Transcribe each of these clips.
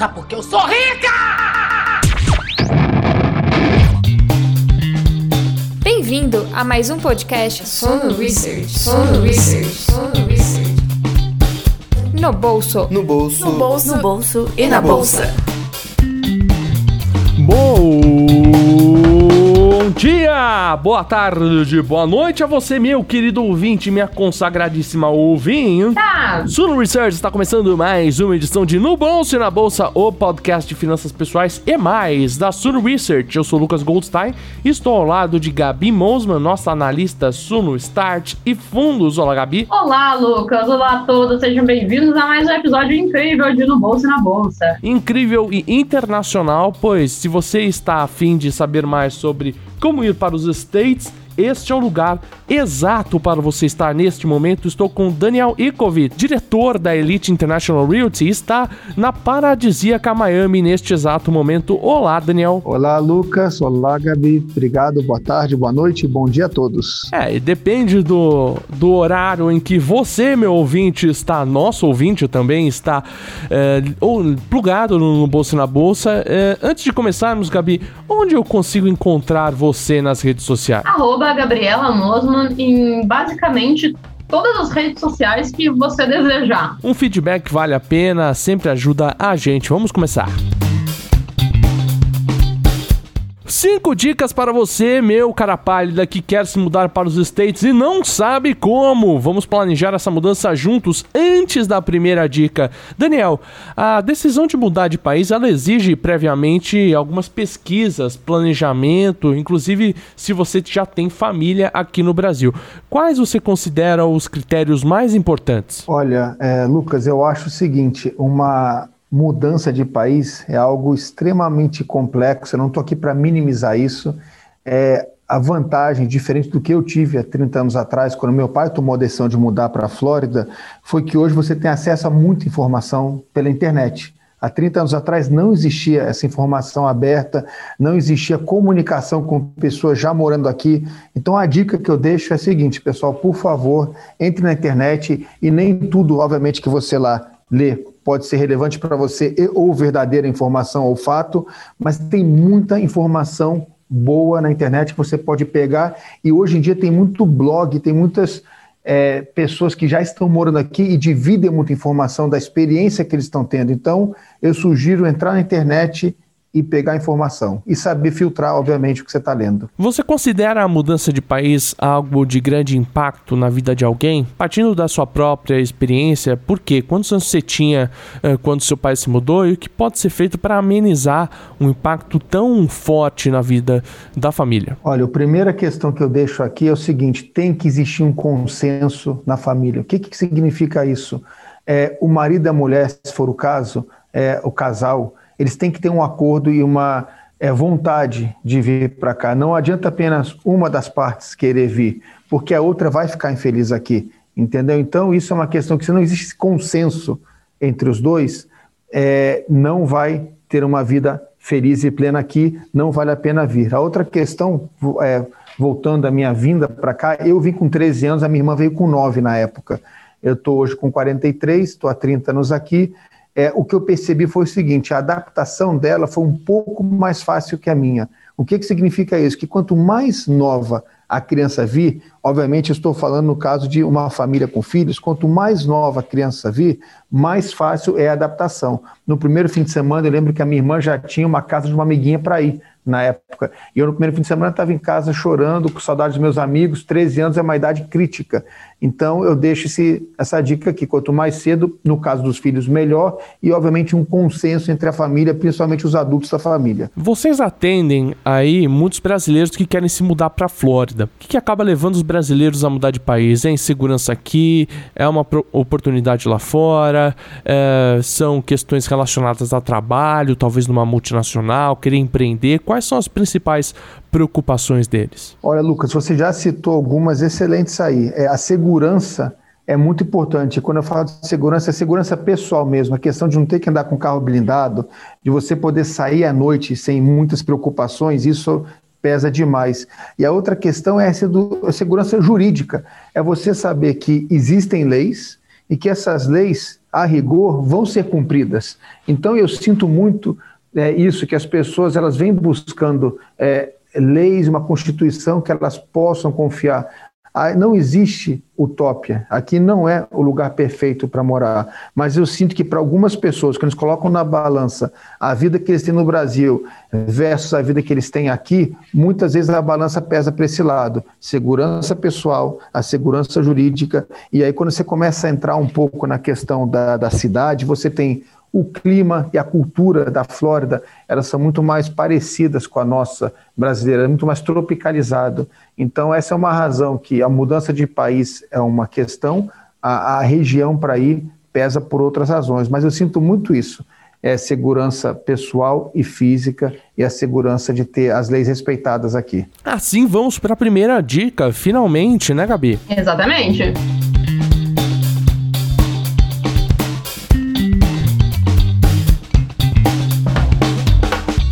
Sabe por que eu sou rica? Bem-vindo a mais um podcast Sono Research. Sono Research. Sono Research. No bolso. No bolso. No bolso. No bolso e na bolsa. Bom dia, boa tarde, boa noite a você, meu querido ouvinte, minha consagradíssima ouvinte. Tá. Suno Research está começando mais uma edição de No Bolso e na Bolsa, o podcast de finanças pessoais e mais da Suno Research. Eu sou o Lucas Goldstein e estou ao lado de Gabi Mosman, nossa analista Suno Start e Fundos. Olá, Gabi. Olá, Lucas. Olá a todos. Sejam bem-vindos a mais um episódio incrível de No Bolso e na Bolsa. Incrível e internacional, pois se você está afim de saber mais sobre como ir para os States, este é o lugar exato para você estar neste momento. Estou com Daniel Ikovic, diretor da Elite International Realty, está na paradisíaca Miami neste exato momento. Olá, Daniel. Olá, Lucas. Olá, Gabi. Obrigado. Boa tarde, boa noite, bom dia a todos. É, e depende do, do horário em que você, meu ouvinte, está, nosso ouvinte também está é, ou plugado no, no Bolsa na Bolsa. É, antes de começarmos, Gabi, onde eu consigo encontrar você nas redes sociais? Arroba Gabriela Mosman em basicamente todas as redes sociais que você desejar. Um feedback vale a pena, sempre ajuda a gente. Vamos começar. Cinco dicas para você, meu cara pálida, que quer se mudar para os States e não sabe como. Vamos planejar essa mudança juntos antes da primeira dica. Daniel, a decisão de mudar de país, ela exige previamente algumas pesquisas, planejamento, inclusive se você já tem família aqui no Brasil. Quais você considera os critérios mais importantes? Olha, é, Lucas, eu acho o seguinte, uma mudança de país é algo extremamente complexo, eu não estou aqui para minimizar isso. É, a vantagem, diferente do que eu tive há 30 anos atrás, quando meu pai tomou a decisão de mudar para a Flórida, foi que hoje você tem acesso a muita informação pela internet. Há 30 anos atrás não existia essa informação aberta, não existia comunicação com pessoas já morando aqui. Então a dica que eu deixo é a seguinte, pessoal, por favor, entre na internet e nem tudo, obviamente, que você lá lê pode ser relevante para você ou verdadeira informação ou fato, mas tem muita informação boa na internet que você pode pegar e hoje em dia tem muito blog, tem muitas é, pessoas que já estão morando aqui e dividem muita informação da experiência que eles estão tendo. Então, eu sugiro entrar na internet e pegar informação e saber filtrar, obviamente, o que você está lendo. Você considera a mudança de país algo de grande impacto na vida de alguém? Partindo da sua própria experiência, por quê? Quantos anos você tinha uh, quando seu pai se mudou e o que pode ser feito para amenizar um impacto tão forte na vida da família? Olha, a primeira questão que eu deixo aqui é o seguinte: tem que existir um consenso na família. O que, que significa isso? É, o marido e a mulher, se for o caso, é, o casal, eles têm que ter um acordo e uma é, vontade de vir para cá. Não adianta apenas uma das partes querer vir, porque a outra vai ficar infeliz aqui, entendeu? Então, isso é uma questão que, se não existe consenso entre os dois, é, não vai ter uma vida feliz e plena aqui, não vale a pena vir. A outra questão, é, voltando à minha vinda para cá, eu vim com 13 anos, a minha irmã veio com 9 na época. Eu estou hoje com 43, estou há 30 anos aqui, é, o que eu percebi foi o seguinte: a adaptação dela foi um pouco mais fácil que a minha. O que, que significa isso? Que quanto mais nova a criança vir, obviamente estou falando no caso de uma família com filhos, quanto mais nova a criança vir, mais fácil é a adaptação. No primeiro fim de semana, eu lembro que a minha irmã já tinha uma casa de uma amiguinha para ir na época. E eu, no primeiro fim de semana, estava em casa chorando, com saudade dos meus amigos. 13 anos é uma idade crítica. Então, eu deixo esse, essa dica aqui: quanto mais cedo, no caso dos filhos, melhor. E, obviamente, um consenso entre a família, principalmente os adultos da família. Vocês atendem aí muitos brasileiros que querem se mudar para a Flórida. O que, que acaba levando os brasileiros a mudar de país? É insegurança aqui? É uma oportunidade lá fora? É, são questões relacionadas a trabalho, talvez numa multinacional, querer empreender? Quais são as principais preocupações deles? Olha, Lucas, você já citou algumas excelentes aí. É, a segurança é muito importante. Quando eu falo de segurança, é segurança pessoal mesmo. A questão de não ter que andar com carro blindado, de você poder sair à noite sem muitas preocupações, isso pesa demais. E a outra questão é a segurança jurídica. É você saber que existem leis e que essas leis a rigor, vão ser cumpridas. Então, eu sinto muito é, isso, que as pessoas elas vêm buscando é, leis, uma constituição que elas possam confiar. Ah, não existe utopia. Aqui não é o lugar perfeito para morar. Mas eu sinto que para algumas pessoas, que eles colocam na balança a vida que eles têm no Brasil versus a vida que eles têm aqui, muitas vezes a balança pesa para esse lado. Segurança pessoal, a segurança jurídica. E aí, quando você começa a entrar um pouco na questão da, da cidade, você tem o clima e a cultura da Flórida, elas são muito mais parecidas com a nossa brasileira, é muito mais tropicalizado. Então, essa é uma razão que a mudança de país é uma questão, a, a região para ir pesa por outras razões, mas eu sinto muito isso. É segurança pessoal e física e a segurança de ter as leis respeitadas aqui. Assim, vamos para a primeira dica, finalmente, né, Gabi? Exatamente.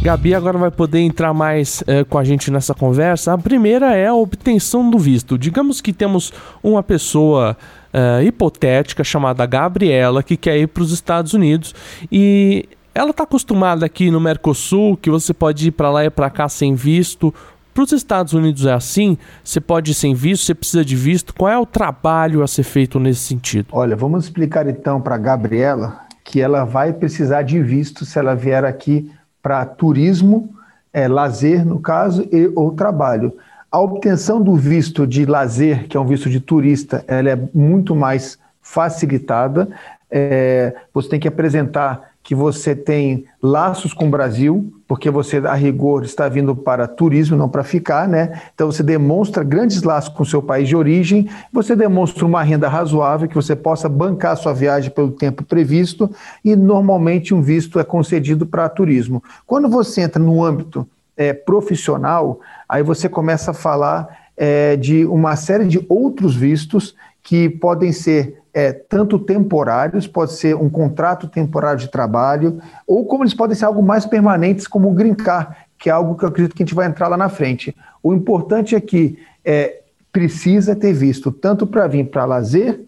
Gabi agora vai poder entrar mais é, com a gente nessa conversa. A primeira é a obtenção do visto. Digamos que temos uma pessoa é, hipotética chamada Gabriela que quer ir para os Estados Unidos e ela está acostumada aqui no Mercosul que você pode ir para lá e para cá sem visto. Para os Estados Unidos é assim? Você pode ir sem visto, você precisa de visto. Qual é o trabalho a ser feito nesse sentido? Olha, vamos explicar então para Gabriela que ela vai precisar de visto se ela vier aqui para turismo, é, lazer, no caso, e, ou trabalho. A obtenção do visto de lazer, que é um visto de turista, ela é muito mais facilitada. É, você tem que apresentar que você tem laços com o Brasil, porque você, a rigor, está vindo para turismo, não para ficar, né? Então você demonstra grandes laços com o seu país de origem, você demonstra uma renda razoável que você possa bancar sua viagem pelo tempo previsto, e normalmente um visto é concedido para turismo. Quando você entra no âmbito é, profissional, aí você começa a falar é, de uma série de outros vistos que podem ser é, tanto temporários, pode ser um contrato temporário de trabalho, ou como eles podem ser algo mais permanentes, como o green card, que é algo que eu acredito que a gente vai entrar lá na frente. O importante é que é, precisa ter visto tanto para vir para lazer,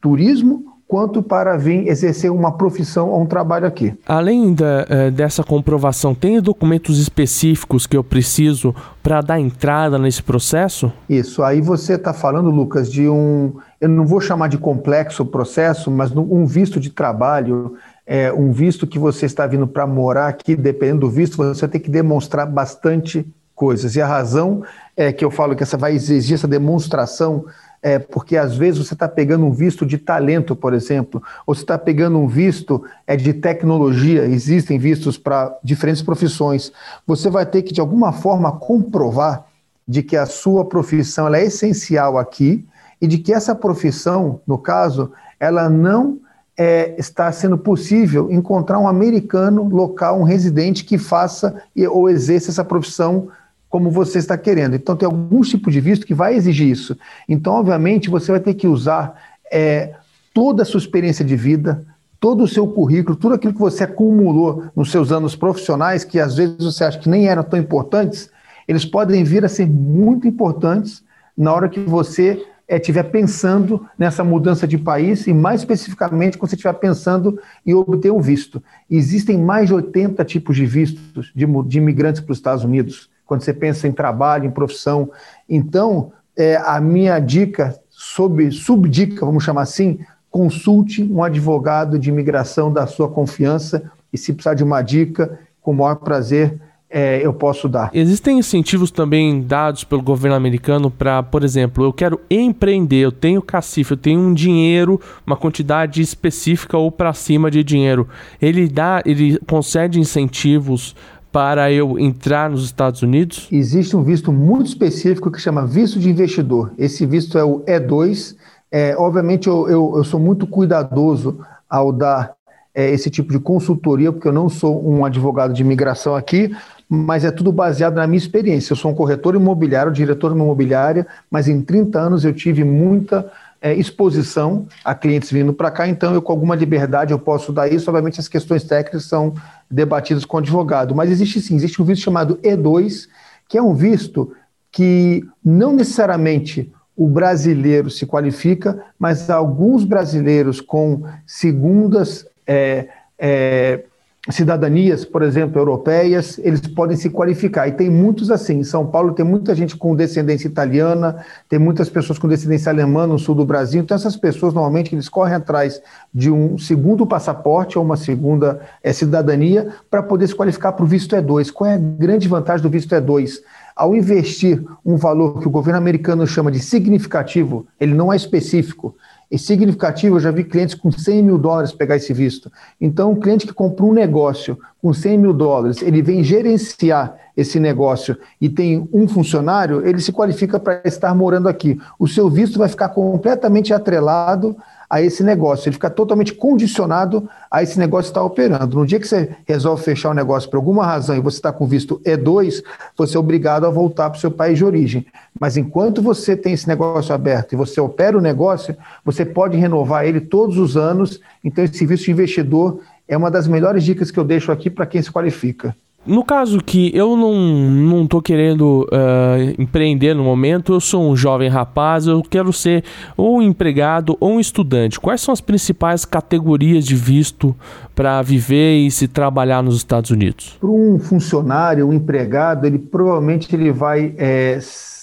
turismo, quanto para vir exercer uma profissão ou um trabalho aqui. Além da, uh, dessa comprovação, tem documentos específicos que eu preciso para dar entrada nesse processo? Isso. Aí você está falando, Lucas, de um. Eu não vou chamar de complexo processo, mas um visto de trabalho. É, um visto que você está vindo para morar aqui, dependendo do visto, você tem que demonstrar bastante coisas. E a razão é que eu falo que essa vai exigir essa demonstração é, porque às vezes você está pegando um visto de talento, por exemplo, ou você está pegando um visto é, de tecnologia, existem vistos para diferentes profissões. Você vai ter que, de alguma forma, comprovar de que a sua profissão é essencial aqui e de que essa profissão, no caso, ela não é, está sendo possível encontrar um americano local, um residente que faça ou exerça essa profissão como você está querendo. Então, tem algum tipo de visto que vai exigir isso. Então, obviamente, você vai ter que usar é, toda a sua experiência de vida, todo o seu currículo, tudo aquilo que você acumulou nos seus anos profissionais, que às vezes você acha que nem eram tão importantes, eles podem vir a ser muito importantes na hora que você estiver é, pensando nessa mudança de país e, mais especificamente, quando você estiver pensando em obter um visto. Existem mais de 80 tipos de vistos de, de imigrantes para os Estados Unidos quando você pensa em trabalho, em profissão. Então, é, a minha dica, sob, subdica, vamos chamar assim, consulte um advogado de imigração da sua confiança e se precisar de uma dica, com o maior prazer, é, eu posso dar. Existem incentivos também dados pelo governo americano para, por exemplo, eu quero empreender, eu tenho cacife, eu tenho um dinheiro, uma quantidade específica ou para cima de dinheiro. Ele dá, ele concede incentivos para eu entrar nos Estados Unidos? Existe um visto muito específico que chama visto de investidor. Esse visto é o E2. É, obviamente, eu, eu, eu sou muito cuidadoso ao dar é, esse tipo de consultoria, porque eu não sou um advogado de imigração aqui, mas é tudo baseado na minha experiência. Eu sou um corretor imobiliário, diretor de imobiliária, mas em 30 anos eu tive muita é, exposição a clientes vindo para cá, então eu com alguma liberdade eu posso dar isso. Obviamente as questões técnicas são debatidas com o advogado, mas existe sim, existe um visto chamado E2, que é um visto que não necessariamente o brasileiro se qualifica, mas alguns brasileiros com segundas é, é, cidadanias, por exemplo, europeias, eles podem se qualificar. E tem muitos assim. Em São Paulo tem muita gente com descendência italiana, tem muitas pessoas com descendência alemã no sul do Brasil. Então, essas pessoas, normalmente, eles correm atrás de um segundo passaporte ou uma segunda é, cidadania para poder se qualificar para o visto E2. Qual é a grande vantagem do visto E2? Ao investir um valor que o governo americano chama de significativo, ele não é específico, e significativo, eu já vi clientes com 100 mil dólares pegar esse visto. Então, um cliente que comprou um negócio com 100 mil dólares, ele vem gerenciar esse negócio e tem um funcionário, ele se qualifica para estar morando aqui. O seu visto vai ficar completamente atrelado a esse negócio, ele fica totalmente condicionado a esse negócio estar operando. No dia que você resolve fechar o negócio por alguma razão e você está com visto E2, você é obrigado a voltar para o seu país de origem. Mas enquanto você tem esse negócio aberto e você opera o negócio, você pode renovar ele todos os anos. Então, esse visto de investidor é uma das melhores dicas que eu deixo aqui para quem se qualifica. No caso que eu não, não tô querendo uh, empreender no momento, eu sou um jovem rapaz, eu quero ser ou um empregado ou um estudante. Quais são as principais categorias de visto para viver e se trabalhar nos Estados Unidos? Para um funcionário, um empregado, ele provavelmente ele vai é,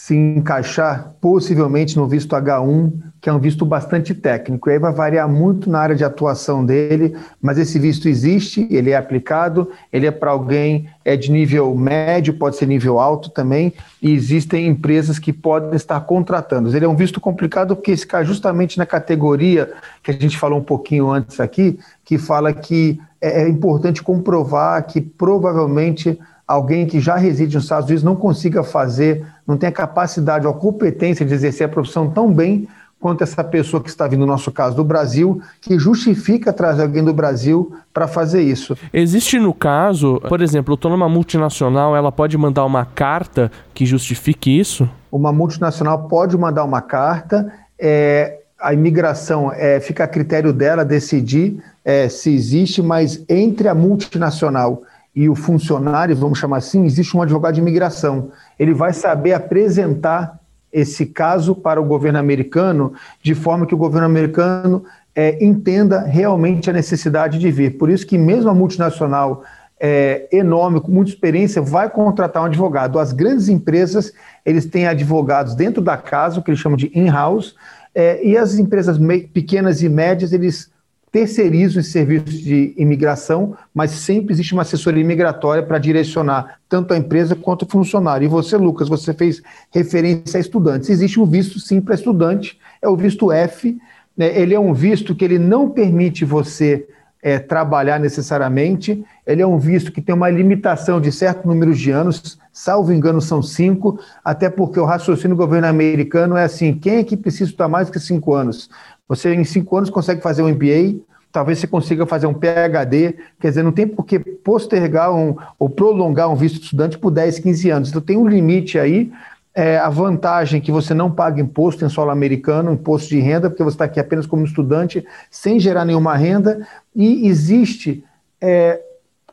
se encaixar possivelmente no visto H1 que é um visto bastante técnico. E aí vai variar muito na área de atuação dele, mas esse visto existe, ele é aplicado, ele é para alguém é de nível médio, pode ser nível alto também, e existem empresas que podem estar contratando. Ele é um visto complicado porque esse cai justamente na categoria que a gente falou um pouquinho antes aqui, que fala que é, é importante comprovar que provavelmente alguém que já reside nos Estados Unidos não consiga fazer, não tem a capacidade ou competência de exercer a profissão tão bem quanto essa pessoa que está vindo, no nosso caso, do Brasil, que justifica trazer alguém do Brasil para fazer isso. Existe no caso, por exemplo, eu estou numa multinacional, ela pode mandar uma carta que justifique isso? Uma multinacional pode mandar uma carta, é, a imigração é, fica a critério dela decidir é, se existe, mas entre a multinacional e o funcionário, vamos chamar assim, existe um advogado de imigração. Ele vai saber apresentar esse caso para o governo americano, de forma que o governo americano é, entenda realmente a necessidade de vir. Por isso que mesmo a multinacional é, enorme, com muita experiência, vai contratar um advogado. As grandes empresas, eles têm advogados dentro da casa, o que eles chamam de in-house, é, e as empresas pequenas e médias, eles terceirizam esse serviço de imigração, mas sempre existe uma assessoria imigratória para direcionar tanto a empresa quanto o funcionário. E você, Lucas, você fez referência a estudantes. Existe um visto sim para estudante, é o visto F. Né? Ele é um visto que ele não permite você é, trabalhar necessariamente. Ele é um visto que tem uma limitação de certo número de anos, salvo engano, são cinco, até porque o raciocínio do governo americano é assim: quem é que precisa estudar mais que cinco anos? Você, em cinco anos, consegue fazer um MBA, talvez você consiga fazer um PhD, quer dizer, não tem por que postergar um, ou prolongar um visto de estudante por 10, 15 anos. Então, tem um limite aí. É, a vantagem é que você não paga imposto em solo americano, imposto de renda, porque você está aqui apenas como estudante, sem gerar nenhuma renda, e existe é,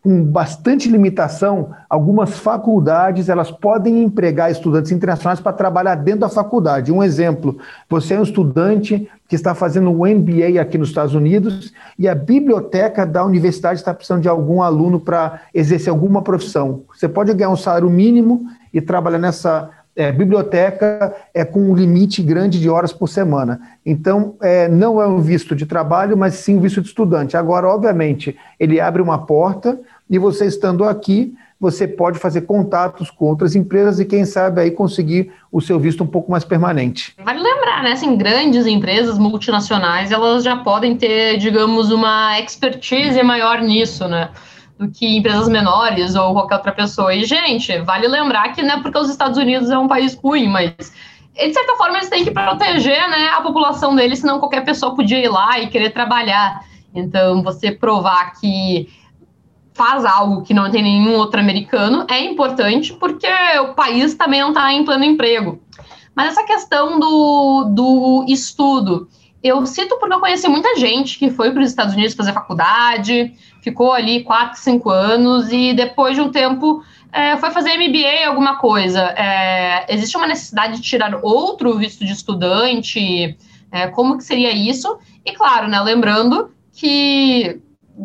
com bastante limitação, algumas faculdades elas podem empregar estudantes internacionais para trabalhar dentro da faculdade. Um exemplo: você é um estudante que está fazendo um MBA aqui nos Estados Unidos e a biblioteca da universidade está precisando de algum aluno para exercer alguma profissão. Você pode ganhar um salário mínimo e trabalhar nessa é, biblioteca é com um limite grande de horas por semana. Então, é, não é um visto de trabalho, mas sim um visto de estudante. Agora, obviamente, ele abre uma porta e você estando aqui, você pode fazer contatos com outras empresas e, quem sabe, aí conseguir o seu visto um pouco mais permanente. Vale lembrar, né? Assim, grandes empresas multinacionais, elas já podem ter, digamos, uma expertise maior nisso, né? do que empresas menores ou qualquer outra pessoa. E, gente, vale lembrar que não é porque os Estados Unidos é um país ruim, mas de certa forma eles têm que proteger né, a população deles, senão qualquer pessoa podia ir lá e querer trabalhar. Então, você provar que faz algo que não tem nenhum outro americano é importante porque o país também não está em pleno emprego. Mas essa questão do, do estudo, eu cito porque eu conheci muita gente que foi para os Estados Unidos fazer faculdade, ficou ali 4, 5 anos e depois de um tempo é, foi fazer MBA alguma coisa. É, existe uma necessidade de tirar outro visto de estudante? É, como que seria isso? E claro, né, lembrando que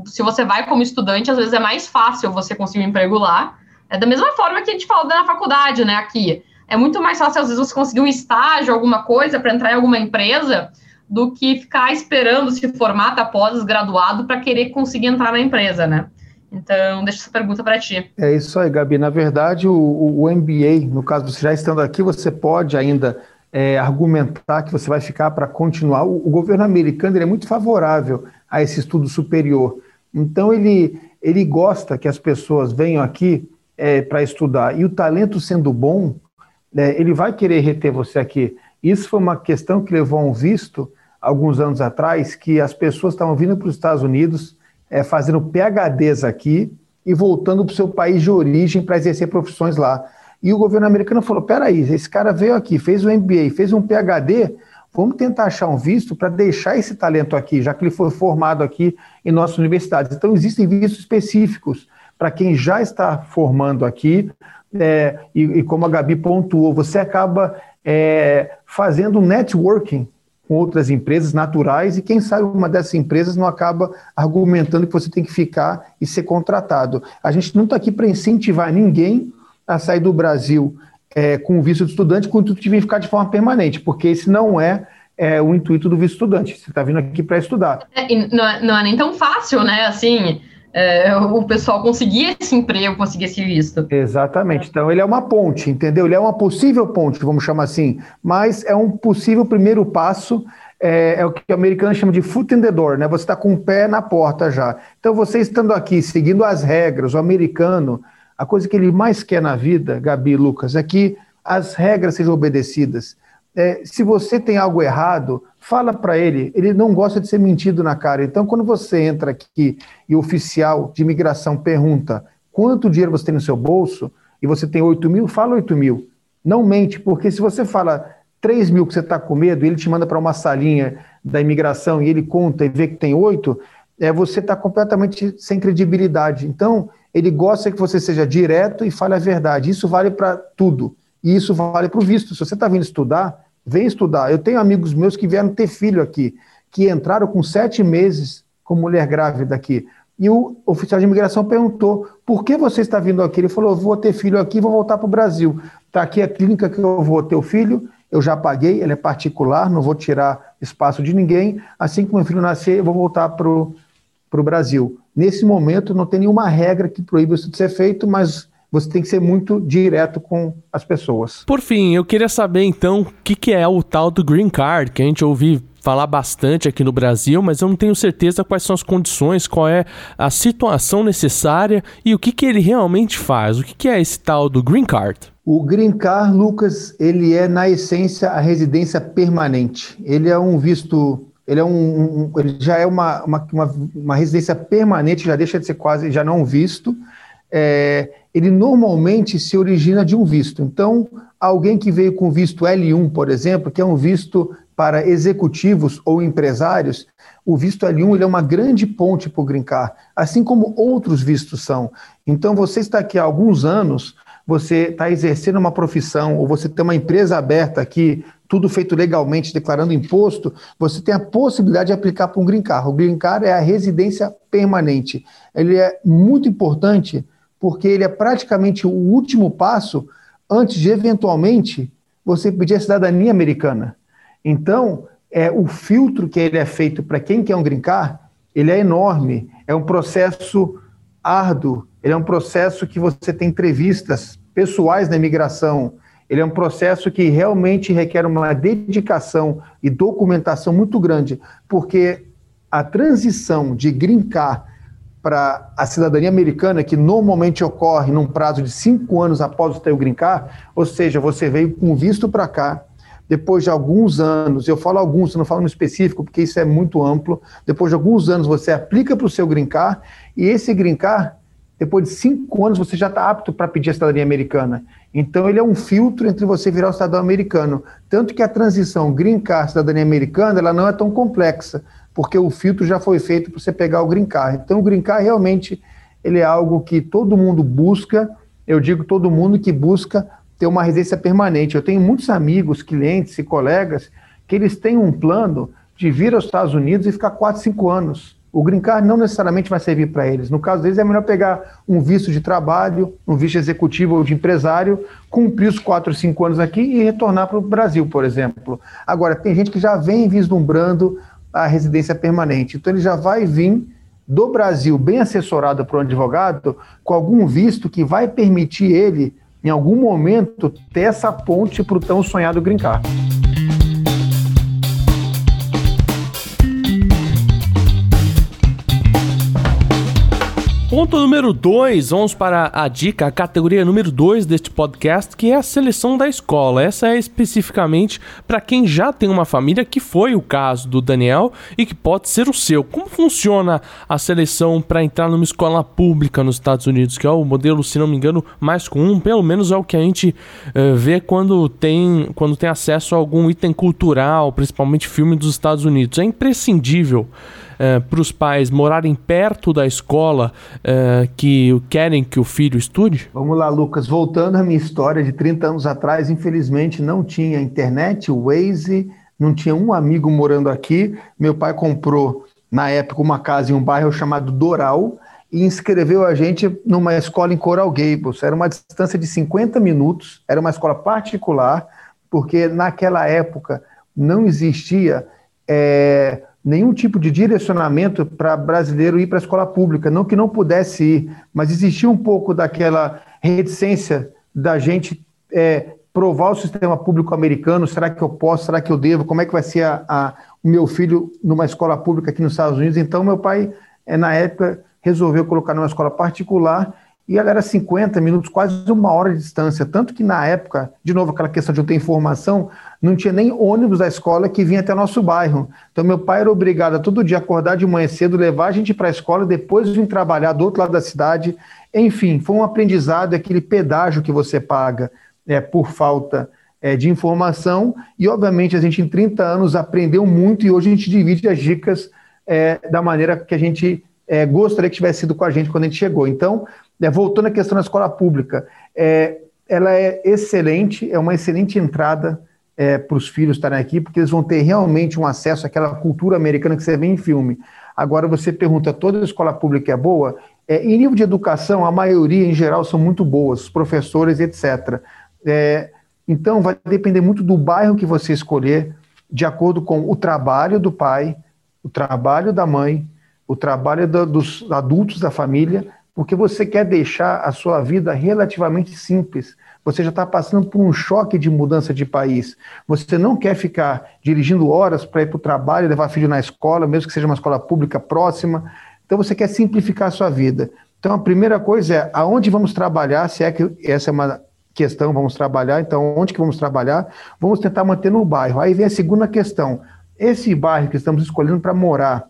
se você vai como estudante, às vezes é mais fácil você conseguir um emprego lá. É da mesma forma que a gente falou na faculdade, né, aqui. É muito mais fácil, às vezes, você conseguir um estágio, alguma coisa, para entrar em alguma empresa, do que ficar esperando se formar, tá pós-graduado, para querer conseguir entrar na empresa, né? Então, deixa essa pergunta para ti. É isso aí, Gabi. Na verdade, o, o MBA, no caso, você já estando aqui, você pode ainda é, argumentar que você vai ficar para continuar. O, o, governo americano é muito favorável a esse estudo superior. Então, ele, ele gosta que as pessoas venham aqui é, para estudar. E o talento sendo bom, né, ele vai querer reter você aqui. Isso foi uma questão que levou a um visto, alguns anos atrás, que as pessoas estavam vindo para os Estados Unidos, é, fazendo PHDs aqui e voltando para o seu país de origem para exercer profissões lá. E o governo americano falou: peraí, esse cara veio aqui, fez um MBA, fez um PhD, vamos tentar achar um visto para deixar esse talento aqui, já que ele foi formado aqui em nossas universidades. Então, existem vistos específicos para quem já está formando aqui, é, e, e, como a Gabi pontuou, você acaba é, fazendo networking com outras empresas naturais e quem sabe uma dessas empresas não acaba argumentando que você tem que ficar e ser contratado. A gente não está aqui para incentivar ninguém a sair do Brasil é, com o visto de estudante com o intuito de vir ficar de forma permanente, porque esse não é, é o intuito do visto estudante. Você está vindo aqui para estudar. É, não, é, não é nem tão fácil, né? Assim, é, o pessoal conseguir esse emprego, conseguir esse visto. Exatamente. Então, ele é uma ponte, entendeu? Ele é uma possível ponte, vamos chamar assim, mas é um possível primeiro passo. É, é o que o americano chama de foot in the door, né? Você está com o pé na porta já. Então, você estando aqui, seguindo as regras, o americano, a coisa que ele mais quer na vida, Gabi e Lucas, é que as regras sejam obedecidas. É, se você tem algo errado, fala para ele. Ele não gosta de ser mentido na cara. Então, quando você entra aqui e o oficial de imigração pergunta quanto dinheiro você tem no seu bolso e você tem 8 mil, fala 8 mil. Não mente, porque se você fala 3 mil que você está com medo ele te manda para uma salinha da imigração e ele conta e vê que tem 8, é, você está completamente sem credibilidade. Então, ele gosta que você seja direto e fale a verdade. Isso vale para tudo. E isso vale para o visto. Se você está vindo estudar, vem estudar. Eu tenho amigos meus que vieram ter filho aqui, que entraram com sete meses com mulher grávida aqui. E o oficial de imigração perguntou: por que você está vindo aqui? Ele falou: vou ter filho aqui, vou voltar para o Brasil. Está aqui a clínica que eu vou ter o filho, eu já paguei, ele é particular, não vou tirar espaço de ninguém. Assim que meu filho nascer, eu vou voltar para o Brasil. Nesse momento, não tem nenhuma regra que proíba isso de ser feito, mas você tem que ser muito direto com as pessoas. Por fim, eu queria saber então o que, que é o tal do Green Card, que a gente ouviu falar bastante aqui no Brasil, mas eu não tenho certeza quais são as condições, qual é a situação necessária e o que, que ele realmente faz. O que, que é esse tal do Green Card? O Green Card, Lucas, ele é na essência a residência permanente. Ele é um visto ele é um, um, ele já é uma, uma, uma, uma, residência permanente, já deixa de ser quase, já não visto, é, ele normalmente se origina de um visto. Então, alguém que veio com visto L1, por exemplo, que é um visto para executivos ou empresários, o visto L1 ele é uma grande ponte para o Green Card, assim como outros vistos são. Então, você está aqui há alguns anos, você está exercendo uma profissão, ou você tem uma empresa aberta aqui, tudo feito legalmente, declarando imposto, você tem a possibilidade de aplicar para um Green Card. O Green Card é a residência permanente. Ele é muito importante porque ele é praticamente o último passo antes de, eventualmente, você pedir a cidadania americana. Então, é, o filtro que ele é feito para quem quer um green card, ele é enorme, é um processo árduo, ele é um processo que você tem entrevistas pessoais na imigração, ele é um processo que realmente requer uma dedicação e documentação muito grande, porque a transição de green card para a cidadania americana, que normalmente ocorre num prazo de cinco anos após o teu green card, ou seja, você veio com visto para cá, depois de alguns anos, eu falo alguns, não falo no específico, porque isso é muito amplo, depois de alguns anos você aplica para o seu green card, e esse green card, depois de cinco anos você já está apto para pedir a cidadania americana. Então ele é um filtro entre você virar o cidadão americano. Tanto que a transição green card cidadania americana ela não é tão complexa, porque o filtro já foi feito para você pegar o green card. Então o green card realmente ele é algo que todo mundo busca. Eu digo todo mundo que busca ter uma residência permanente. Eu tenho muitos amigos, clientes e colegas que eles têm um plano de vir aos Estados Unidos e ficar 4, 5 anos. O green card não necessariamente vai servir para eles. No caso deles, é melhor pegar um visto de trabalho, um visto executivo ou de empresário, cumprir os 4 ou 5 anos aqui e retornar para o Brasil, por exemplo. Agora, tem gente que já vem vislumbrando a residência permanente. Então, ele já vai vir do Brasil bem assessorado por um advogado, com algum visto que vai permitir ele, em algum momento, ter essa ponte para o tão sonhado green card. Ponto número 2, vamos para a dica, a categoria número 2 deste podcast, que é a seleção da escola. Essa é especificamente para quem já tem uma família, que foi o caso do Daniel e que pode ser o seu. Como funciona a seleção para entrar numa escola pública nos Estados Unidos, que é o modelo, se não me engano, mais comum, pelo menos é o que a gente uh, vê quando tem, quando tem acesso a algum item cultural, principalmente filme dos Estados Unidos. É imprescindível uh, para os pais morarem perto da escola uh, que querem que o filho estude? Vamos lá, Lucas. Voltando à minha história de 30 anos atrás, infelizmente não tinha internet, Waze, não tinha um amigo morando aqui. Meu pai comprou, na época, uma casa em um bairro chamado Doral e inscreveu a gente numa escola em Coral Gables. Era uma distância de 50 minutos, era uma escola particular, porque naquela época não existia é, nenhum tipo de direcionamento para brasileiro ir para a escola pública, não que não pudesse ir, mas existia um pouco daquela reticência da gente é, provar o sistema público americano, será que eu posso, será que eu devo, como é que vai ser a, a, o meu filho numa escola pública aqui nos Estados Unidos, então meu pai, é, na época, resolveu colocar numa escola particular, e ela era 50 minutos, quase uma hora de distância. Tanto que na época, de novo, aquela questão de eu ter informação, não tinha nem ônibus da escola que vinha até nosso bairro. Então, meu pai era obrigado a todo dia acordar de manhã cedo, levar a gente para a escola, depois vir trabalhar do outro lado da cidade. Enfim, foi um aprendizado, aquele pedágio que você paga é, por falta é, de informação. E, obviamente, a gente em 30 anos aprendeu muito e hoje a gente divide as dicas é, da maneira que a gente é, gostaria que tivesse sido com a gente quando a gente chegou. Então, é, voltando à questão da escola pública, é, ela é excelente, é uma excelente entrada é, para os filhos estarem aqui, porque eles vão ter realmente um acesso àquela cultura americana que você vê em filme. Agora, você pergunta, toda escola pública é boa? É, em nível de educação, a maioria, em geral, são muito boas, os professores, etc. É, então, vai depender muito do bairro que você escolher, de acordo com o trabalho do pai, o trabalho da mãe, o trabalho do, dos adultos da família, porque você quer deixar a sua vida relativamente simples. Você já está passando por um choque de mudança de país. Você não quer ficar dirigindo horas para ir para o trabalho, levar filho na escola, mesmo que seja uma escola pública próxima. Então você quer simplificar a sua vida. Então a primeira coisa é aonde vamos trabalhar, se é que essa é uma questão, vamos trabalhar, então onde que vamos trabalhar? Vamos tentar manter no bairro. Aí vem a segunda questão. Esse bairro que estamos escolhendo para morar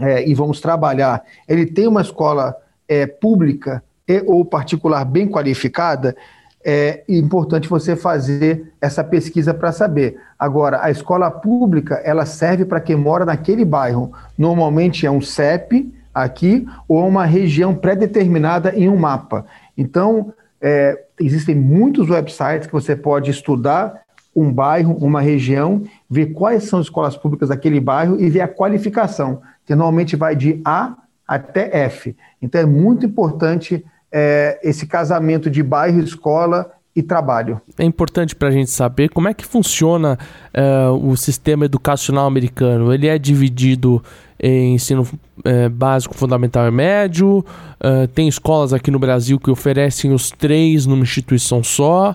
é, e vamos trabalhar, ele tem uma escola é, pública e, ou particular bem qualificada, é importante você fazer essa pesquisa para saber. Agora, a escola pública, ela serve para quem mora naquele bairro. Normalmente é um CEP aqui ou uma região pré-determinada em um mapa. Então, é, existem muitos websites que você pode estudar um bairro, uma região, ver quais são as escolas públicas daquele bairro e ver a qualificação, que normalmente vai de A até F. Então é muito importante é, esse casamento de bairro, escola e trabalho. É importante para a gente saber como é que funciona uh, o sistema educacional americano. Ele é dividido em ensino uh, básico, fundamental e médio. Uh, tem escolas aqui no Brasil que oferecem os três numa instituição só.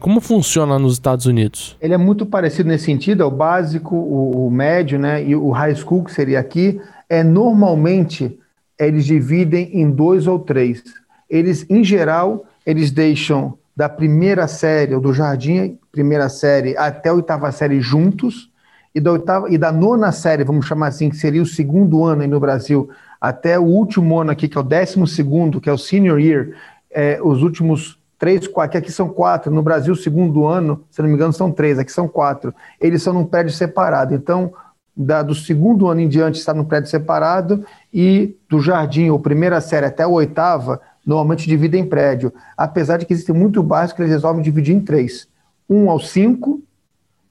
Como funciona nos Estados Unidos? Ele é muito parecido nesse sentido, é o básico, o, o médio, né, e o high school que seria aqui é normalmente eles dividem em dois ou três. Eles, em geral, eles deixam da primeira série ou do jardim, primeira série até a oitava série juntos. e da oitava e da nona série, vamos chamar assim, que seria o segundo ano aí no Brasil, até o último ano aqui, que é o décimo segundo, que é o senior year, é, os últimos três, quatro, que aqui são quatro, no Brasil, segundo ano, se não me engano, são três, aqui são quatro. Eles são num prédio separado. Então, da, do segundo ano em diante está num prédio separado e do jardim, ou primeira série até a oitava, normalmente dividem em prédio. Apesar de que existem muito bairros que eles resolvem dividir em três. Um ao cinco,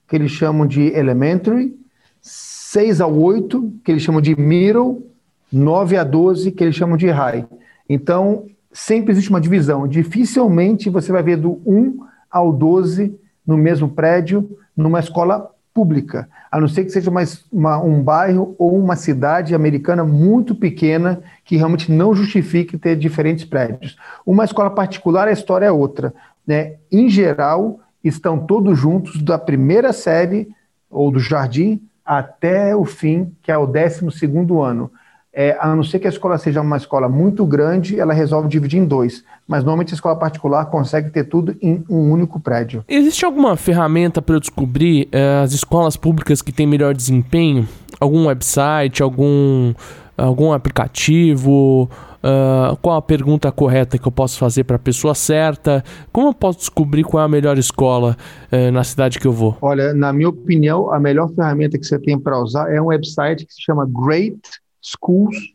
que eles chamam de elementary, seis ao oito, que eles chamam de middle, 9 a 12, que eles chamam de high. Então, sempre existe uma divisão. Dificilmente você vai ver do 1 ao 12 no mesmo prédio, numa escola pública, a não ser que seja uma, uma, um bairro ou uma cidade americana muito pequena que realmente não justifique ter diferentes prédios. Uma escola particular, a história é outra. Né? Em geral, estão todos juntos da primeira série ou do jardim até o fim, que é o 12 segundo ano é, a não ser que a escola seja uma escola muito grande, ela resolve dividir em dois. Mas normalmente a escola particular consegue ter tudo em um único prédio. Existe alguma ferramenta para eu descobrir é, as escolas públicas que têm melhor desempenho? Algum website, algum, algum aplicativo? Uh, qual a pergunta correta que eu posso fazer para a pessoa certa? Como eu posso descobrir qual é a melhor escola uh, na cidade que eu vou? Olha, na minha opinião, a melhor ferramenta que você tem para usar é um website que se chama Great schools.org.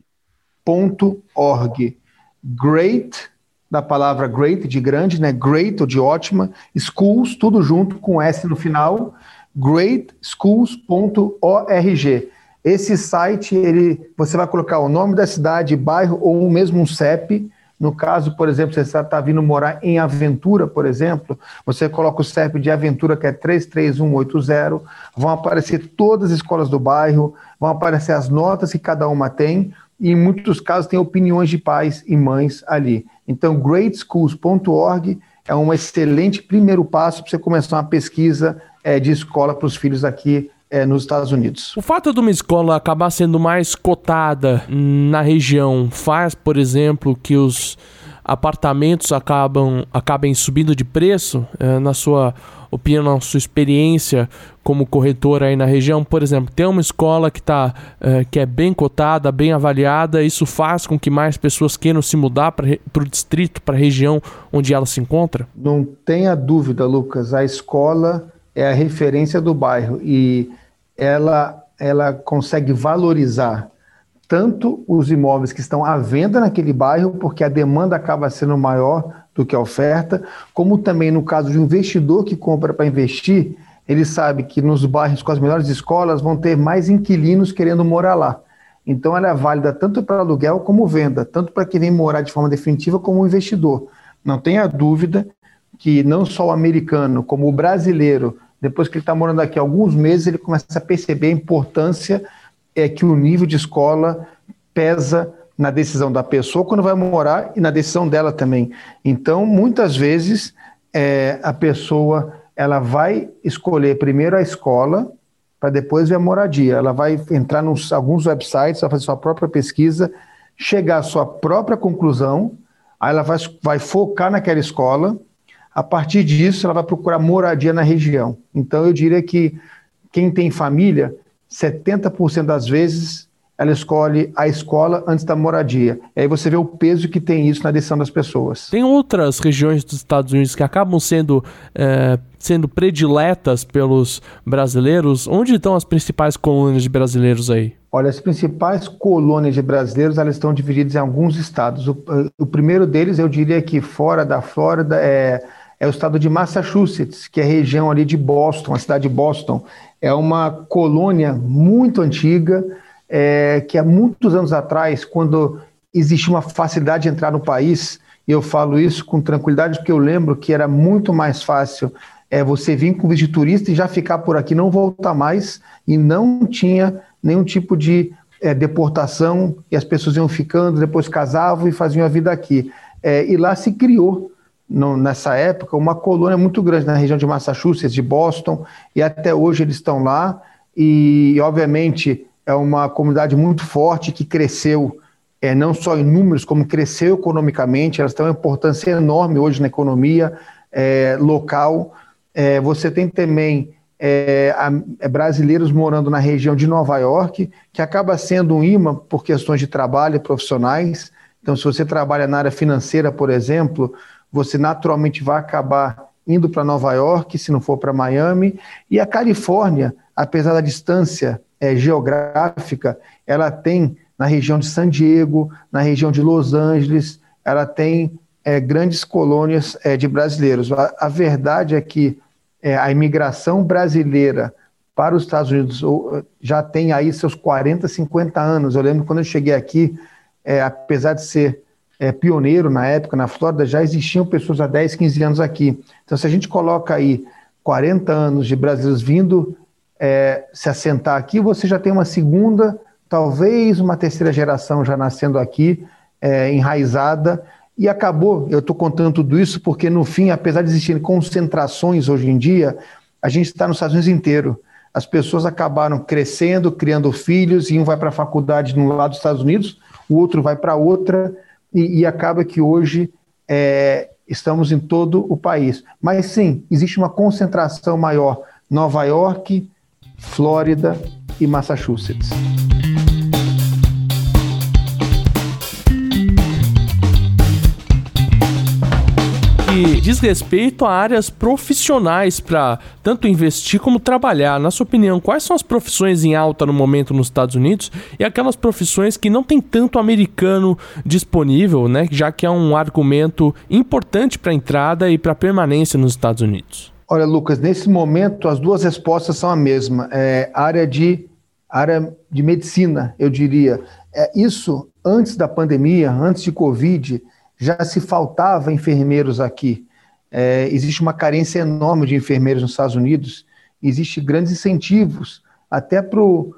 Great, da palavra great, de grande, né? Great ou de ótima, schools, tudo junto com S no final, greatschools.org. Esse site, ele, você vai colocar o nome da cidade, bairro ou mesmo um CEP. No caso, por exemplo, você está vindo morar em Aventura, por exemplo, você coloca o CEP de Aventura, que é 33180, vão aparecer todas as escolas do bairro, vão aparecer as notas que cada uma tem, e em muitos casos tem opiniões de pais e mães ali. Então, greatschools.org é um excelente primeiro passo para você começar uma pesquisa é, de escola para os filhos aqui é, nos Estados Unidos. O fato de uma escola acabar sendo mais cotada na região faz, por exemplo, que os apartamentos acabam acabem subindo de preço, é, na sua opinião, na sua experiência como corretor aí na região, por exemplo, tem uma escola que tá é, que é bem cotada, bem avaliada, isso faz com que mais pessoas queiram se mudar para o distrito, para a região onde ela se encontra? Não tenha dúvida, Lucas, a escola é a referência do bairro e ela ela consegue valorizar tanto os imóveis que estão à venda naquele bairro, porque a demanda acaba sendo maior do que a oferta, como também no caso de um investidor que compra para investir, ele sabe que nos bairros com as melhores escolas vão ter mais inquilinos querendo morar lá. Então ela é válida tanto para aluguel como venda, tanto para quem vem morar de forma definitiva como investidor. Não tenha dúvida que não só o americano, como o brasileiro, depois que ele está morando aqui alguns meses, ele começa a perceber a importância é que o nível de escola pesa na decisão da pessoa quando vai morar e na decisão dela também. Então, muitas vezes, é, a pessoa ela vai escolher primeiro a escola para depois ver a moradia. Ela vai entrar em alguns websites, vai fazer sua própria pesquisa, chegar à sua própria conclusão, aí ela vai, vai focar naquela escola. A partir disso, ela vai procurar moradia na região. Então, eu diria que quem tem família 70% das vezes ela escolhe a escola antes da moradia. E aí você vê o peso que tem isso na decisão das pessoas. Tem outras regiões dos Estados Unidos que acabam sendo, é, sendo prediletas pelos brasileiros. Onde estão as principais colônias de brasileiros aí? Olha, as principais colônias de brasileiros elas estão divididas em alguns estados. O, o primeiro deles, eu diria que fora da Flórida, é, é o estado de Massachusetts, que é a região ali de Boston, a cidade de Boston é uma colônia muito antiga, é, que há muitos anos atrás, quando existia uma facilidade de entrar no país, e eu falo isso com tranquilidade porque eu lembro que era muito mais fácil é, você vir com visto de turista e já ficar por aqui, não voltar mais, e não tinha nenhum tipo de é, deportação, e as pessoas iam ficando, depois casavam e faziam a vida aqui. É, e lá se criou no, nessa época, uma colônia muito grande na região de Massachusetts, de Boston, e até hoje eles estão lá. E, obviamente, é uma comunidade muito forte que cresceu, é, não só em números, como cresceu economicamente. Elas têm uma importância enorme hoje na economia é, local. É, você tem também é, é, brasileiros morando na região de Nova York, que acaba sendo um imã por questões de trabalho profissionais. Então, se você trabalha na área financeira, por exemplo, você naturalmente vai acabar indo para Nova York, se não for para Miami. E a Califórnia, apesar da distância é, geográfica, ela tem na região de San Diego, na região de Los Angeles, ela tem é, grandes colônias é, de brasileiros. A, a, verdade é que é, a imigração brasileira para os Estados Unidos já tem aí seus 40, 50 anos. Eu lembro quando eu cheguei aqui, é, apesar de ser é, pioneiro na época na Flórida, já existiam pessoas há 10, 15 anos aqui. Então, se a gente coloca aí 40 anos de brasileiros vindo é, se assentar aqui, você já tem uma segunda, talvez uma terceira geração já nascendo aqui, é, enraizada, e acabou. Eu estou contando tudo isso porque, no fim, apesar de existirem concentrações hoje em dia, a gente está nos Estados Unidos inteiro. As pessoas acabaram crescendo, criando filhos, e um vai para a faculdade no lado dos Estados Unidos, o outro vai para outra, e, e, acaba que hoje é, estamos em todo o país. Mas sim, existe uma concentração maior. Nova York, Flórida e Massachusetts. Que diz respeito a áreas profissionais para tanto investir como trabalhar. Na sua opinião, quais são as profissões em alta no momento nos Estados Unidos e aquelas profissões que não tem tanto americano disponível, né? Já que é um argumento importante para entrada e para permanência nos Estados Unidos. Olha, Lucas, nesse momento as duas respostas são a mesma. É, área de área de medicina, eu diria. É, isso antes da pandemia, antes de Covid, já se faltava enfermeiros aqui. É, existe uma carência enorme de enfermeiros nos Estados Unidos, existe grandes incentivos até para o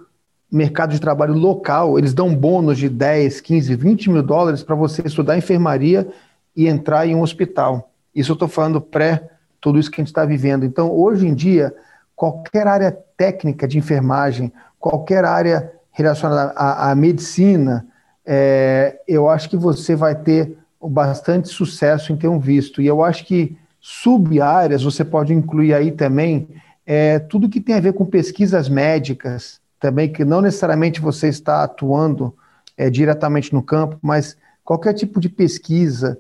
mercado de trabalho local, eles dão bônus de 10, 15, 20 mil dólares para você estudar enfermaria e entrar em um hospital. Isso eu estou falando pré tudo isso que a gente está vivendo. Então, hoje em dia, qualquer área técnica de enfermagem, qualquer área relacionada à, à medicina, é, eu acho que você vai ter bastante sucesso em ter um visto. E eu acho que sub-áreas você pode incluir aí também é, tudo que tem a ver com pesquisas médicas, também que não necessariamente você está atuando é, diretamente no campo, mas qualquer tipo de pesquisa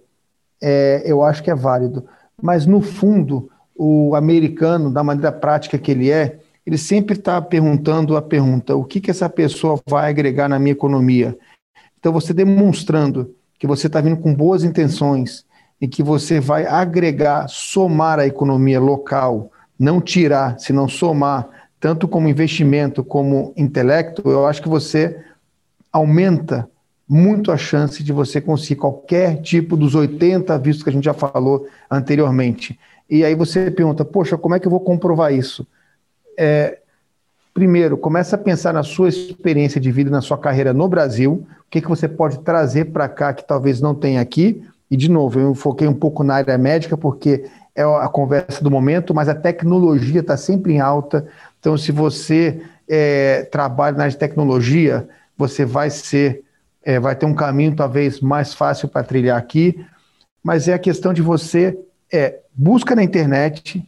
é, eu acho que é válido. Mas no fundo, o americano, da maneira prática que ele é, ele sempre está perguntando a pergunta: o que, que essa pessoa vai agregar na minha economia? Então, você demonstrando que você está vindo com boas intenções e que você vai agregar, somar a economia local, não tirar, senão somar, tanto como investimento como intelecto, eu acho que você aumenta muito a chance de você conseguir qualquer tipo dos 80 vistos que a gente já falou anteriormente. E aí você pergunta, poxa, como é que eu vou comprovar isso? É, primeiro, começa a pensar na sua experiência de vida, na sua carreira no Brasil, o que, que você pode trazer para cá que talvez não tenha aqui. E, de novo, eu foquei um pouco na área médica, porque é a conversa do momento, mas a tecnologia está sempre em alta. Então, se você é, trabalha na área de tecnologia, você vai ser, é, vai ter um caminho talvez mais fácil para trilhar aqui. Mas é a questão de você é, busca na internet,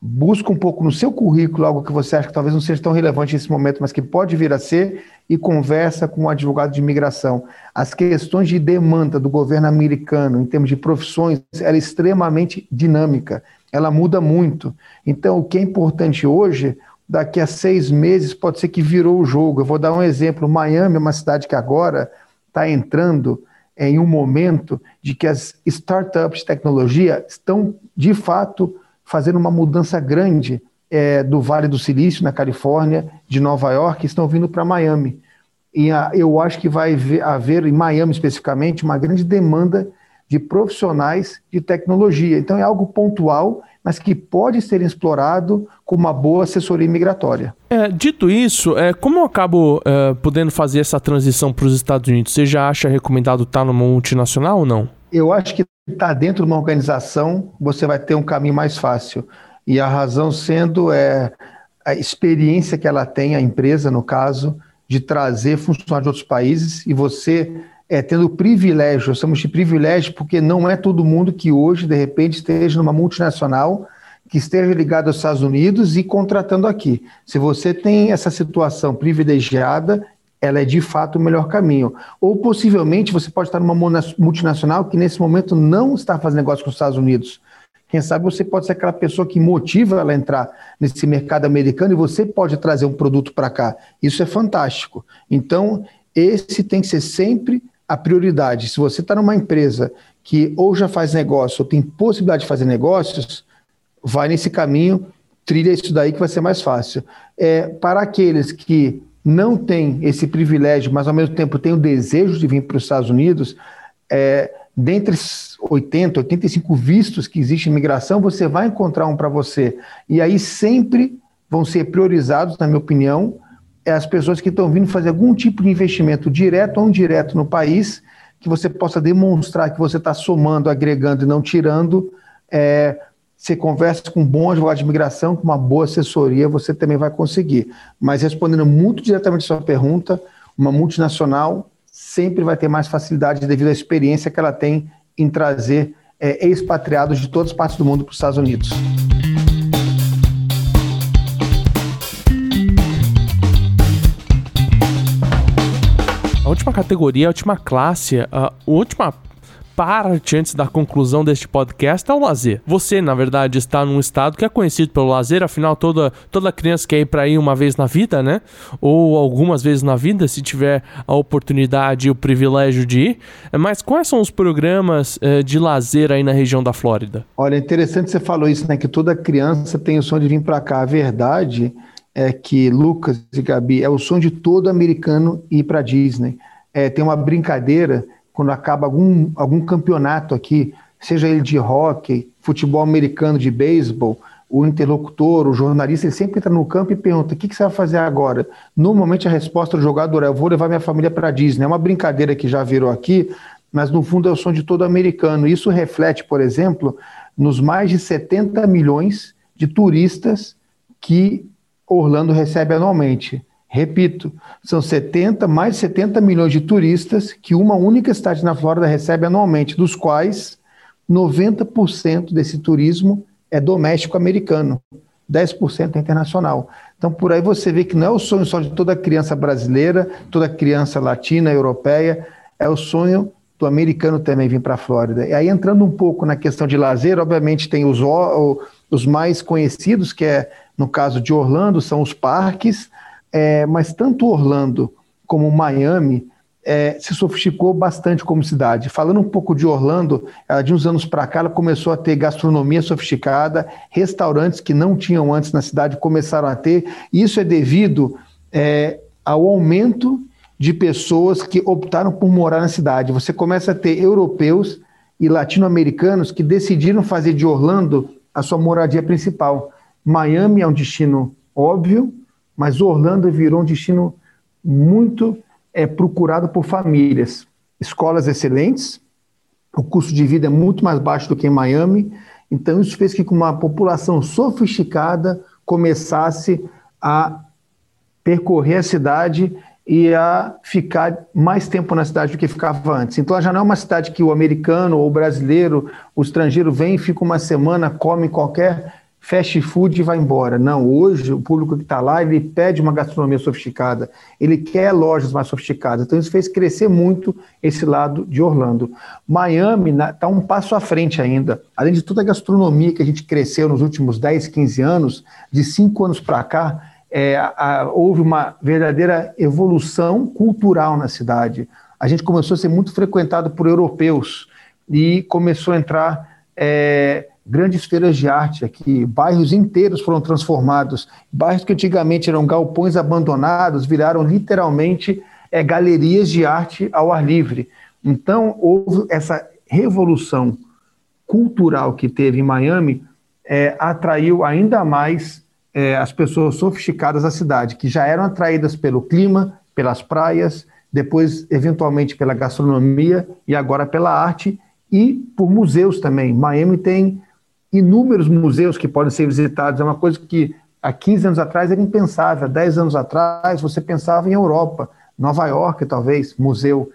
busca um pouco no seu currículo algo que você acha que talvez não seja tão relevante nesse momento, mas que pode vir a ser, e conversa com um advogado de imigração. As questões de demanda do governo americano, em termos de profissões, ela é extremamente dinâmica, ela muda muito. Então, o que é importante hoje, daqui a seis meses, pode ser que virou o jogo. Eu vou dar um exemplo: Miami é uma cidade que agora está entrando em um momento de que as startups de tecnologia estão, de fato, fazendo uma mudança grande é, do Vale do Silício, na Califórnia, de Nova York, estão vindo para Miami. E a, eu acho que vai haver, em Miami especificamente, uma grande demanda de profissionais de tecnologia. Então é algo pontual, mas que pode ser explorado com uma boa assessoria migratória. É, dito isso, é, como eu acabo é, podendo fazer essa transição para os Estados Unidos? Você já acha recomendado estar numa multinacional ou não? Eu acho que está dentro de uma organização, você vai ter um caminho mais fácil. E a razão sendo é a experiência que ela tem, a empresa, no caso, de trazer funcionários de outros países e você é, tendo privilégio, estamos de privilégio porque não é todo mundo que hoje, de repente, esteja numa multinacional que esteja ligado aos Estados Unidos e contratando aqui. Se você tem essa situação privilegiada, ela é de fato o melhor caminho. Ou possivelmente você pode estar numa multinacional que nesse momento não está fazendo negócio com os Estados Unidos. Quem sabe você pode ser aquela pessoa que motiva ela a entrar nesse mercado americano e você pode trazer um produto para cá. Isso é fantástico. Então, esse tem que ser sempre a prioridade. Se você está numa empresa que ou já faz negócio ou tem possibilidade de fazer negócios, vai nesse caminho, trilha isso daí que vai ser mais fácil. É, para aqueles que não têm esse privilégio, mas ao mesmo tempo têm o desejo de vir para os Estados Unidos, é, dentre 80, 85 vistos que existem em imigração, você vai encontrar um para você. E aí sempre vão ser priorizados, na minha opinião, as pessoas que estão vindo fazer algum tipo de investimento direto ou indireto no país, que você possa demonstrar que você está somando, agregando e não tirando. É, você conversa com um bom advogado de imigração, com uma boa assessoria, você também vai conseguir. Mas respondendo muito diretamente a sua pergunta, uma multinacional sempre vai ter mais facilidade devido à experiência que ela tem em trazer é, expatriados de todas as partes do mundo para os Estados Unidos. A última categoria, a última classe, a última parte antes da conclusão deste podcast é o lazer. Você, na verdade, está num estado que é conhecido pelo lazer, afinal, toda, toda criança quer ir para ir uma vez na vida, né? Ou algumas vezes na vida, se tiver a oportunidade e o privilégio de ir. Mas quais são os programas eh, de lazer aí na região da Flórida? Olha, interessante você falou isso, né? Que toda criança tem o sonho de vir para cá. A verdade é que Lucas e Gabi é o sonho de todo americano ir para Disney. É, tem uma brincadeira quando acaba algum, algum campeonato aqui, seja ele de hockey, futebol americano, de beisebol, o interlocutor, o jornalista, ele sempre entra no campo e pergunta: o que, que você vai fazer agora? Normalmente a resposta do jogador é: eu vou levar minha família para Disney. É uma brincadeira que já virou aqui, mas no fundo é o sonho de todo americano. Isso reflete, por exemplo, nos mais de 70 milhões de turistas que Orlando recebe anualmente. Repito, são 70, mais de 70 milhões de turistas que uma única cidade na Flórida recebe anualmente, dos quais 90% desse turismo é doméstico americano, 10% é internacional. Então, por aí você vê que não é o sonho só de toda criança brasileira, toda criança latina, europeia, é o sonho do americano também vir para a Flórida. E aí, entrando um pouco na questão de lazer, obviamente tem os, os mais conhecidos, que é, no caso de Orlando, são os parques, é, mas tanto Orlando como Miami é, se sofisticou bastante como cidade. Falando um pouco de Orlando, ela, de uns anos para cá, ela começou a ter gastronomia sofisticada, restaurantes que não tinham antes na cidade começaram a ter. Isso é devido é, ao aumento de pessoas que optaram por morar na cidade. Você começa a ter europeus e latino-americanos que decidiram fazer de Orlando a sua moradia principal. Miami é um destino óbvio, mas Orlando virou um destino muito é, procurado por famílias. Escolas excelentes, o custo de vida é muito mais baixo do que em Miami, então isso fez que uma população sofisticada começasse a percorrer a cidade e a ficar mais tempo na cidade do que ficava antes. Então, ela já não é uma cidade que o americano ou o brasileiro, o estrangeiro vem, fica uma semana, come qualquer fast food e vai embora. Não, hoje o público que está lá, ele pede uma gastronomia sofisticada, ele quer lojas mais sofisticadas. Então isso fez crescer muito esse lado de Orlando. Miami está um passo à frente ainda. Além de toda a gastronomia que a gente cresceu nos últimos 10, 15 anos, de cinco anos para cá, é, a, houve uma verdadeira evolução cultural na cidade. A gente começou a ser muito frequentado por europeus e começou a entrar... É, grandes feiras de arte aqui, bairros inteiros foram transformados, bairros que antigamente eram galpões abandonados viraram literalmente é, galerias de arte ao ar livre. Então houve essa revolução cultural que teve em Miami, é, atraiu ainda mais é, as pessoas sofisticadas da cidade, que já eram atraídas pelo clima, pelas praias, depois eventualmente pela gastronomia e agora pela arte e por museus também. Miami tem inúmeros museus que podem ser visitados. É uma coisa que há 15 anos atrás era impensável. Há 10 anos atrás você pensava em Europa, Nova York, talvez, museu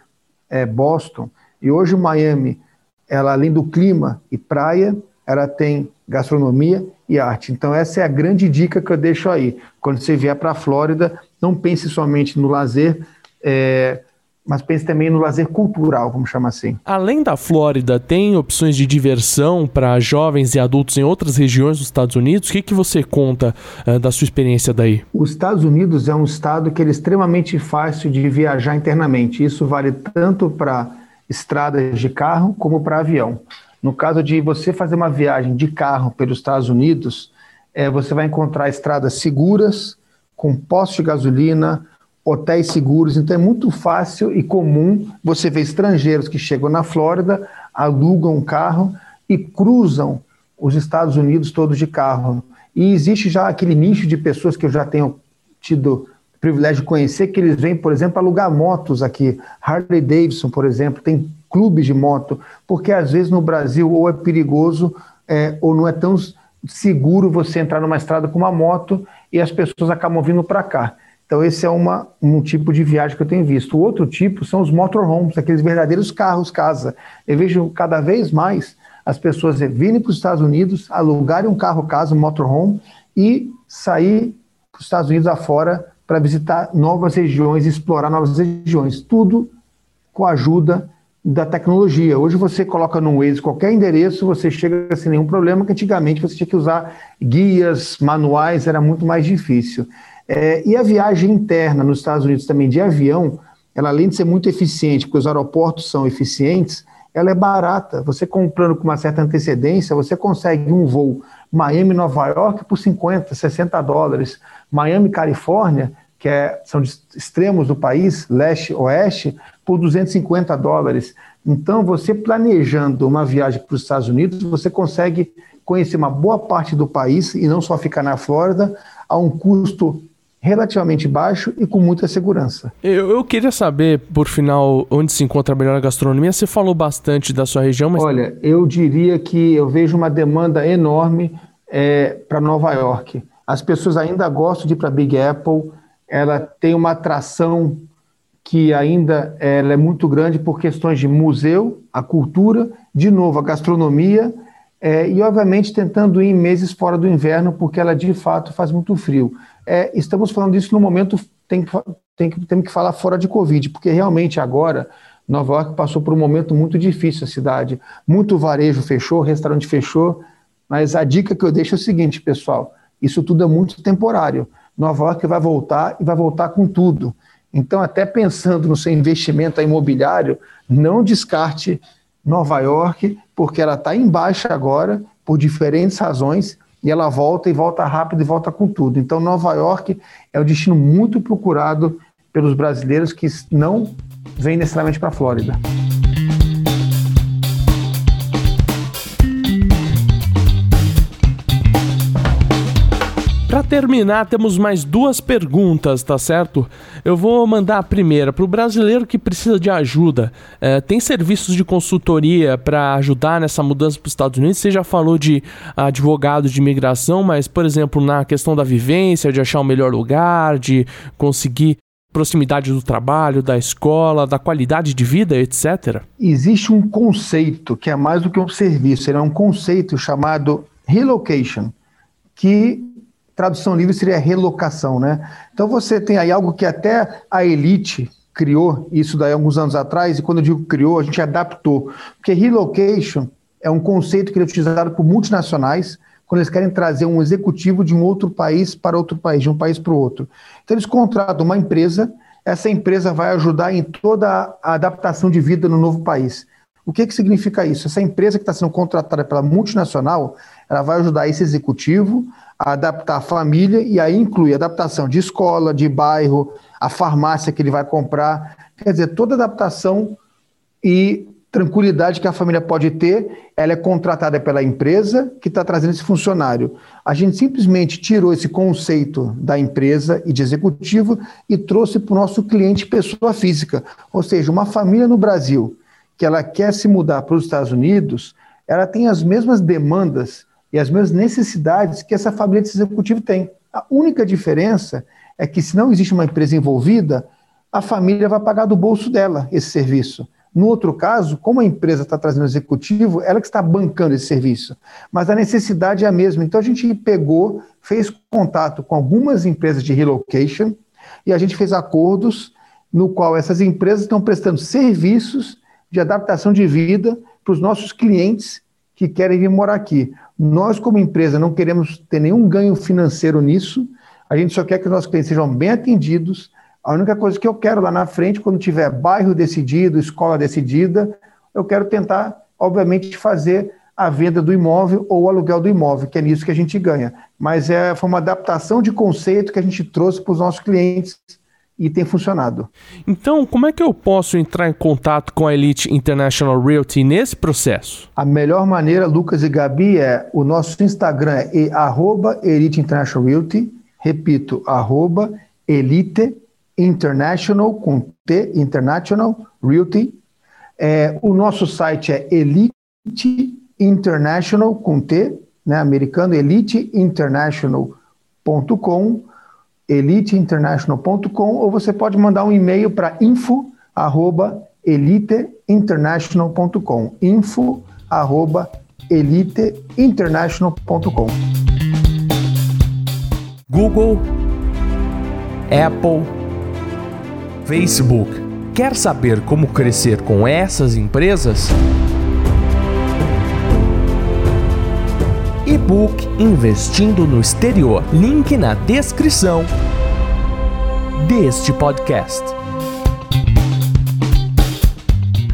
é, Boston. E hoje Miami, ela além do clima e praia, ela tem gastronomia e arte. Então, essa é a grande dica que eu deixo aí. Quando você vier para a Flórida, não pense somente no lazer, é, mas pense também no lazer cultural, vamos chamar assim. Além da Flórida, tem opções de diversão para jovens e adultos em outras regiões dos Estados Unidos? O que, que você conta uh, da sua experiência daí? Os Estados Unidos é um estado que é extremamente fácil de viajar internamente. Isso vale tanto para estradas de carro como para avião. No caso de você fazer uma viagem de carro pelos Estados Unidos, é, você vai encontrar estradas seguras, com postos de gasolina, hotéis seguros. Então é muito fácil e comum você ver estrangeiros que chegam na Flórida, alugam um carro e cruzam os Estados Unidos todos de carro. E existe já aquele nicho de pessoas que eu já tenho tido privilégio de conhecer, que eles vêm, por exemplo, alugar motos aqui. Harley Davidson, por exemplo, tem clubes de moto, porque às vezes no Brasil ou é perigoso é, ou não é tão seguro você entrar numa estrada com uma moto e as pessoas acabam vindo para cá. Então, esse é uma, um tipo de viagem que eu tenho visto. O outro tipo são os motorhomes, aqueles verdadeiros carros casa. Eu vejo cada vez mais as pessoas virem para os Estados Unidos, alugarem um carro casa, um motorhome, e sair para os Estados Unidos afora para visitar novas regiões, explorar novas regiões. Tudo com a ajuda da tecnologia. Hoje você coloca no Waze qualquer endereço, você chega sem nenhum problema, que antigamente você tinha que usar guias, manuais, era muito mais difícil. É, e a viagem interna nos Estados Unidos também de avião, ela além de ser muito eficiente, porque os aeroportos são eficientes, ela é barata. Você comprando com uma certa antecedência, você consegue um voo Miami-Nova York por 50, 60 dólares. Miami-Califórnia, que é, são extremos do país, leste-oeste, por 250 dólares. Então, você planejando uma viagem para os Estados Unidos, você consegue conhecer uma boa parte do país e não só ficar na Flórida a um custo relativamente baixo e com muita segurança. Eu, eu, queria saber, por final, onde se encontra a melhor gastronomia. Você falou bastante da sua região, mas. Olha, eu diria que eu vejo uma demanda enorme é, para Nova York. As pessoas ainda gostam de ir para Big Apple, ela tem uma atração que ainda é muito grande por questões de museu, a cultura, de novo, a gastronomia é, e, obviamente, tentando ir meses fora do inverno, porque ela de fato faz muito frio. É, estamos falando isso no momento, tem que, tem, que, tem que falar fora de Covid, porque realmente agora Nova York passou por um momento muito difícil a cidade. Muito varejo fechou, restaurante fechou, mas a dica que eu deixo é o seguinte, pessoal: isso tudo é muito temporário. Nova York vai voltar e vai voltar com tudo. Então, até pensando no seu investimento imobiliário, não descarte Nova York, porque ela está em baixa agora, por diferentes razões, e ela volta e volta rápido e volta com tudo. Então, Nova York é um destino muito procurado pelos brasileiros que não vêm necessariamente para a Flórida. Para terminar, temos mais duas perguntas, tá certo? Eu vou mandar a primeira para o brasileiro que precisa de ajuda. É, tem serviços de consultoria para ajudar nessa mudança para os Estados Unidos? Você já falou de advogado de imigração, mas, por exemplo, na questão da vivência, de achar o um melhor lugar, de conseguir proximidade do trabalho, da escola, da qualidade de vida, etc? Existe um conceito que é mais do que um serviço, ele é um conceito chamado relocation, que tradução livre seria relocação, né? Então você tem aí algo que até a elite criou, isso daí alguns anos atrás, e quando eu digo criou, a gente adaptou. Porque relocation é um conceito que é utilizado por multinacionais quando eles querem trazer um executivo de um outro país para outro país, de um país para o outro. Então eles contratam uma empresa, essa empresa vai ajudar em toda a adaptação de vida no novo país. O que, que significa isso? Essa empresa que está sendo contratada pela multinacional, ela vai ajudar esse executivo a adaptar a família e aí inclui adaptação de escola, de bairro, a farmácia que ele vai comprar. Quer dizer, toda adaptação e tranquilidade que a família pode ter, ela é contratada pela empresa que está trazendo esse funcionário. A gente simplesmente tirou esse conceito da empresa e de executivo e trouxe para o nosso cliente pessoa física. Ou seja, uma família no Brasil que ela quer se mudar para os Estados Unidos, ela tem as mesmas demandas e as mesmas necessidades que essa família de executivo tem. A única diferença é que, se não existe uma empresa envolvida, a família vai pagar do bolso dela esse serviço. No outro caso, como a empresa está trazendo executivo, ela que está bancando esse serviço. Mas a necessidade é a mesma. Então a gente pegou, fez contato com algumas empresas de relocation e a gente fez acordos no qual essas empresas estão prestando serviços de adaptação de vida para os nossos clientes que querem vir morar aqui. Nós, como empresa, não queremos ter nenhum ganho financeiro nisso, a gente só quer que os nossos clientes sejam bem atendidos, a única coisa que eu quero lá na frente, quando tiver bairro decidido, escola decidida, eu quero tentar, obviamente, fazer a venda do imóvel ou o aluguel do imóvel, que é nisso que a gente ganha. Mas é, foi uma adaptação de conceito que a gente trouxe para os nossos clientes e tem funcionado. Então, como é que eu posso entrar em contato com a Elite International Realty nesse processo? A melhor maneira, Lucas e Gabi, é o nosso Instagram é arroba Elite International Realty, repito, arroba Elite International, com T, International Realty. É, o nosso site é Elite International, com T, né, americano, eliteinternational.com, eliteinternational.com, ou você pode mandar um e-mail para info, arroba, eliteinternational.com, info, arroba, eliteinternational.com. Google, Apple, Facebook. Quer saber como crescer com essas empresas? E-book Investindo no Exterior. Link na descrição deste podcast.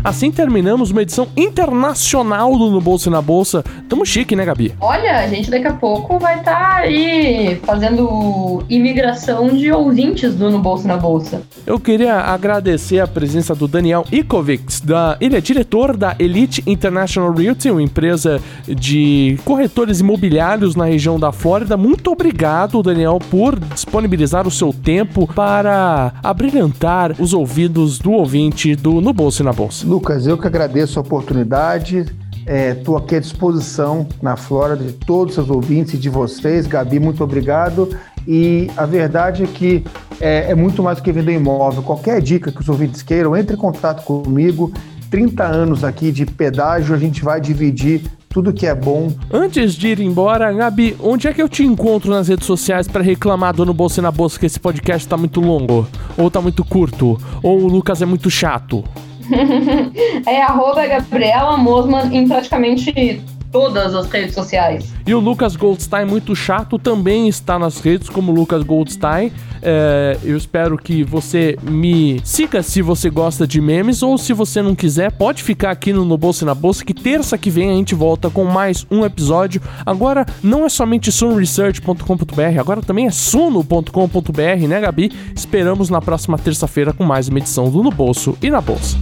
Assim terminamos uma edição internacional do No Bolsa e na Bolsa. Tamo chique, né, Gabi? Olha, a gente daqui a pouco vai estar tá aí fazendo imigração de ouvintes do No Bolsa e na Bolsa. Eu queria agradecer a presença do Daniel Ikovics, da, ele é diretor da Elite International Realty, uma empresa de corretores imobiliários na região da Flórida. Muito obrigado, Daniel, por disponibilizar o seu tempo para abrilhantar os ouvidos do ouvinte do No Bolsa e na Bolsa. Lucas, eu que agradeço a oportunidade. Estou é, aqui à disposição na Flórida de todos os seus ouvintes e de vocês. Gabi, muito obrigado. E a verdade é que é, é muito mais do que vender imóvel. Qualquer dica que os ouvintes queiram, entre em contato comigo. 30 anos aqui de pedágio, a gente vai dividir tudo que é bom. Antes de ir embora, Gabi, onde é que eu te encontro nas redes sociais para reclamar do No Bolsa e na Bolsa que esse podcast tá muito longo? Ou tá muito curto? Ou o Lucas é muito chato? É arroba Gabriela Mosman em praticamente todas as redes sociais. E o Lucas Goldstein, muito chato, também está nas redes como Lucas Goldstein. É, eu espero que você me siga se você gosta de memes ou se você não quiser, pode ficar aqui no, no Bolsa e na Bolsa que terça que vem a gente volta com mais um episódio. Agora não é somente sunresearch.com.br, agora também é suno.com.br, né, Gabi? Esperamos na próxima terça-feira com mais uma edição do No Bolso e na Bolsa.